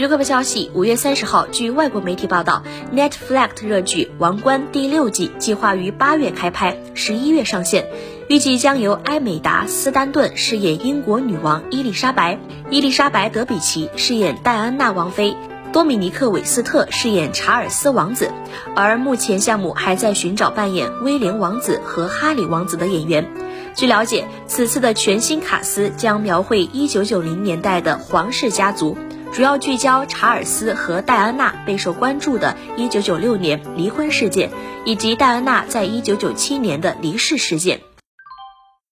娱乐快报消息：五月三十号，据外国媒体报道，Netflix 热剧《王冠》第六季计划于八月开拍，十一月上线，预计将由埃美达·斯丹顿饰演英国女王伊丽莎白，伊丽莎白·德比奇饰演戴安娜王妃，多米尼克·韦斯特饰演查尔斯王子。而目前项目还在寻找扮演威廉王子和哈里王子的演员。据了解，此次的全新卡司将描绘一九九零年代的皇室家族。主要聚焦查尔斯和戴安娜备受关注的1996年离婚事件，以及戴安娜在1997年的离世事件。